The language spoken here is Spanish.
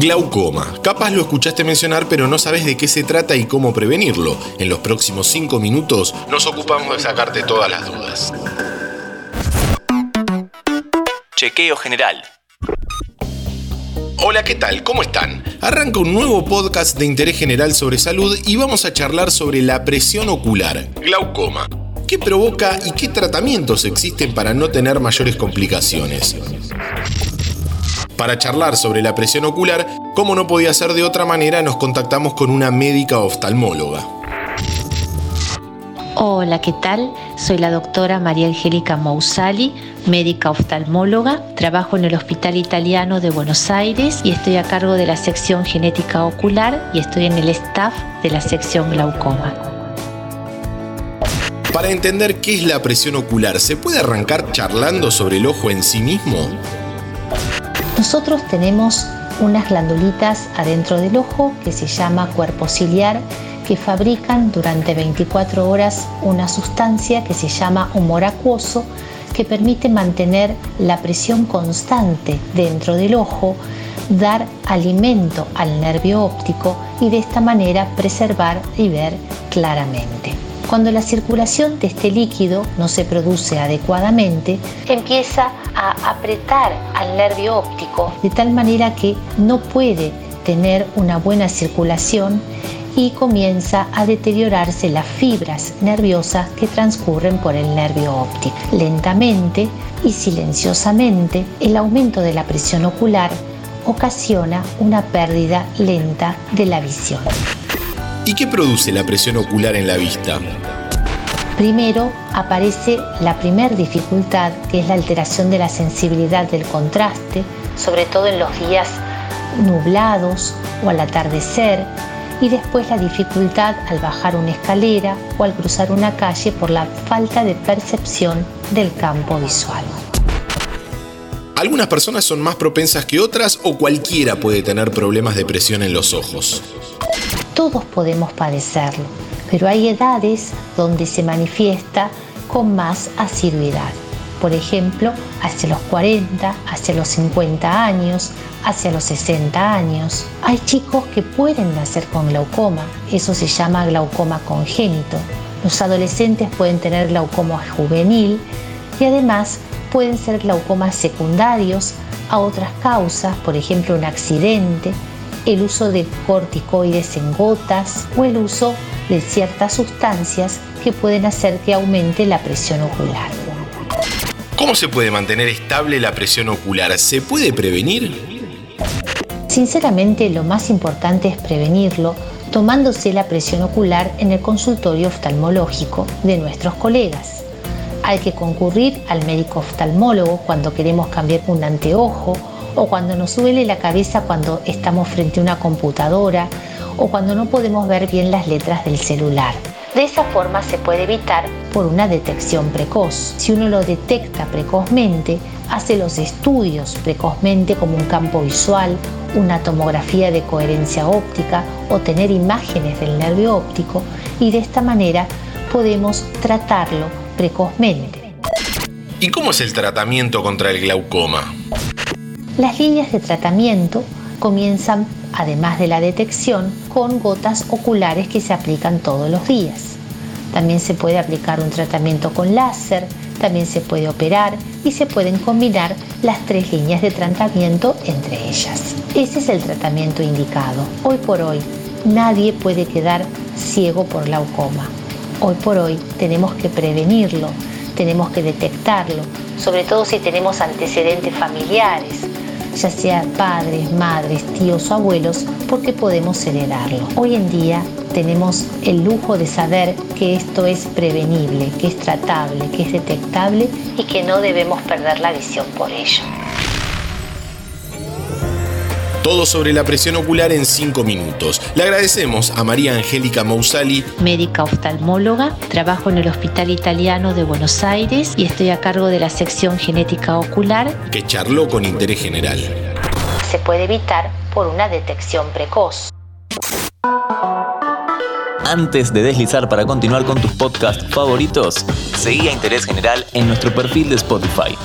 Glaucoma. Capaz lo escuchaste mencionar, pero no sabes de qué se trata y cómo prevenirlo. En los próximos 5 minutos nos ocupamos de sacarte todas las dudas. Chequeo general. Hola, ¿qué tal? ¿Cómo están? Arranca un nuevo podcast de interés general sobre salud y vamos a charlar sobre la presión ocular, glaucoma. ¿Qué provoca y qué tratamientos existen para no tener mayores complicaciones? Para charlar sobre la presión ocular, como no podía ser de otra manera, nos contactamos con una médica oftalmóloga. Hola, ¿qué tal? Soy la doctora María Angélica Mousali, médica oftalmóloga. Trabajo en el Hospital Italiano de Buenos Aires y estoy a cargo de la sección genética ocular y estoy en el staff de la sección glaucoma. Para entender qué es la presión ocular, ¿se puede arrancar charlando sobre el ojo en sí mismo? Nosotros tenemos unas glandulitas adentro del ojo que se llama cuerpo ciliar que fabrican durante 24 horas una sustancia que se llama humor acuoso que permite mantener la presión constante dentro del ojo, dar alimento al nervio óptico y de esta manera preservar y ver claramente. Cuando la circulación de este líquido no se produce adecuadamente, empieza a apretar al nervio óptico de tal manera que no puede tener una buena circulación y comienza a deteriorarse las fibras nerviosas que transcurren por el nervio óptico. Lentamente y silenciosamente, el aumento de la presión ocular ocasiona una pérdida lenta de la visión. ¿Y qué produce la presión ocular en la vista? Primero aparece la primera dificultad, que es la alteración de la sensibilidad del contraste, sobre todo en los días nublados o al atardecer, y después la dificultad al bajar una escalera o al cruzar una calle por la falta de percepción del campo visual. Algunas personas son más propensas que otras o cualquiera puede tener problemas de presión en los ojos. Todos podemos padecerlo, pero hay edades donde se manifiesta con más asiduidad. Por ejemplo, hacia los 40, hacia los 50 años, hacia los 60 años. Hay chicos que pueden nacer con glaucoma, eso se llama glaucoma congénito. Los adolescentes pueden tener glaucoma juvenil y además pueden ser glaucomas secundarios a otras causas, por ejemplo un accidente, el uso de corticoides en gotas o el uso de ciertas sustancias que pueden hacer que aumente la presión ocular. ¿Cómo se puede mantener estable la presión ocular? ¿Se puede prevenir? Sinceramente lo más importante es prevenirlo tomándose la presión ocular en el consultorio oftalmológico de nuestros colegas. Hay que concurrir al médico oftalmólogo cuando queremos cambiar un anteojo o cuando nos duele la cabeza cuando estamos frente a una computadora o cuando no podemos ver bien las letras del celular. De esa forma se puede evitar por una detección precoz. Si uno lo detecta precozmente, hace los estudios precozmente como un campo visual, una tomografía de coherencia óptica o tener imágenes del nervio óptico y de esta manera podemos tratarlo precozmente. ¿Y cómo es el tratamiento contra el glaucoma? Las líneas de tratamiento comienzan, además de la detección, con gotas oculares que se aplican todos los días. También se puede aplicar un tratamiento con láser, también se puede operar y se pueden combinar las tres líneas de tratamiento entre ellas. Ese es el tratamiento indicado. Hoy por hoy, nadie puede quedar ciego por glaucoma. Hoy por hoy tenemos que prevenirlo, tenemos que detectarlo, sobre todo si tenemos antecedentes familiares, ya sea padres, madres, tíos o abuelos, porque podemos heredarlo. Hoy en día tenemos el lujo de saber que esto es prevenible, que es tratable, que es detectable y que no debemos perder la visión por ello. Todo sobre la presión ocular en 5 minutos. Le agradecemos a María Angélica Mousali, médica oftalmóloga, trabajo en el Hospital Italiano de Buenos Aires y estoy a cargo de la sección genética ocular, que charló con interés general. Se puede evitar por una detección precoz. Antes de deslizar para continuar con tus podcasts favoritos, seguí a Interés General en nuestro perfil de Spotify.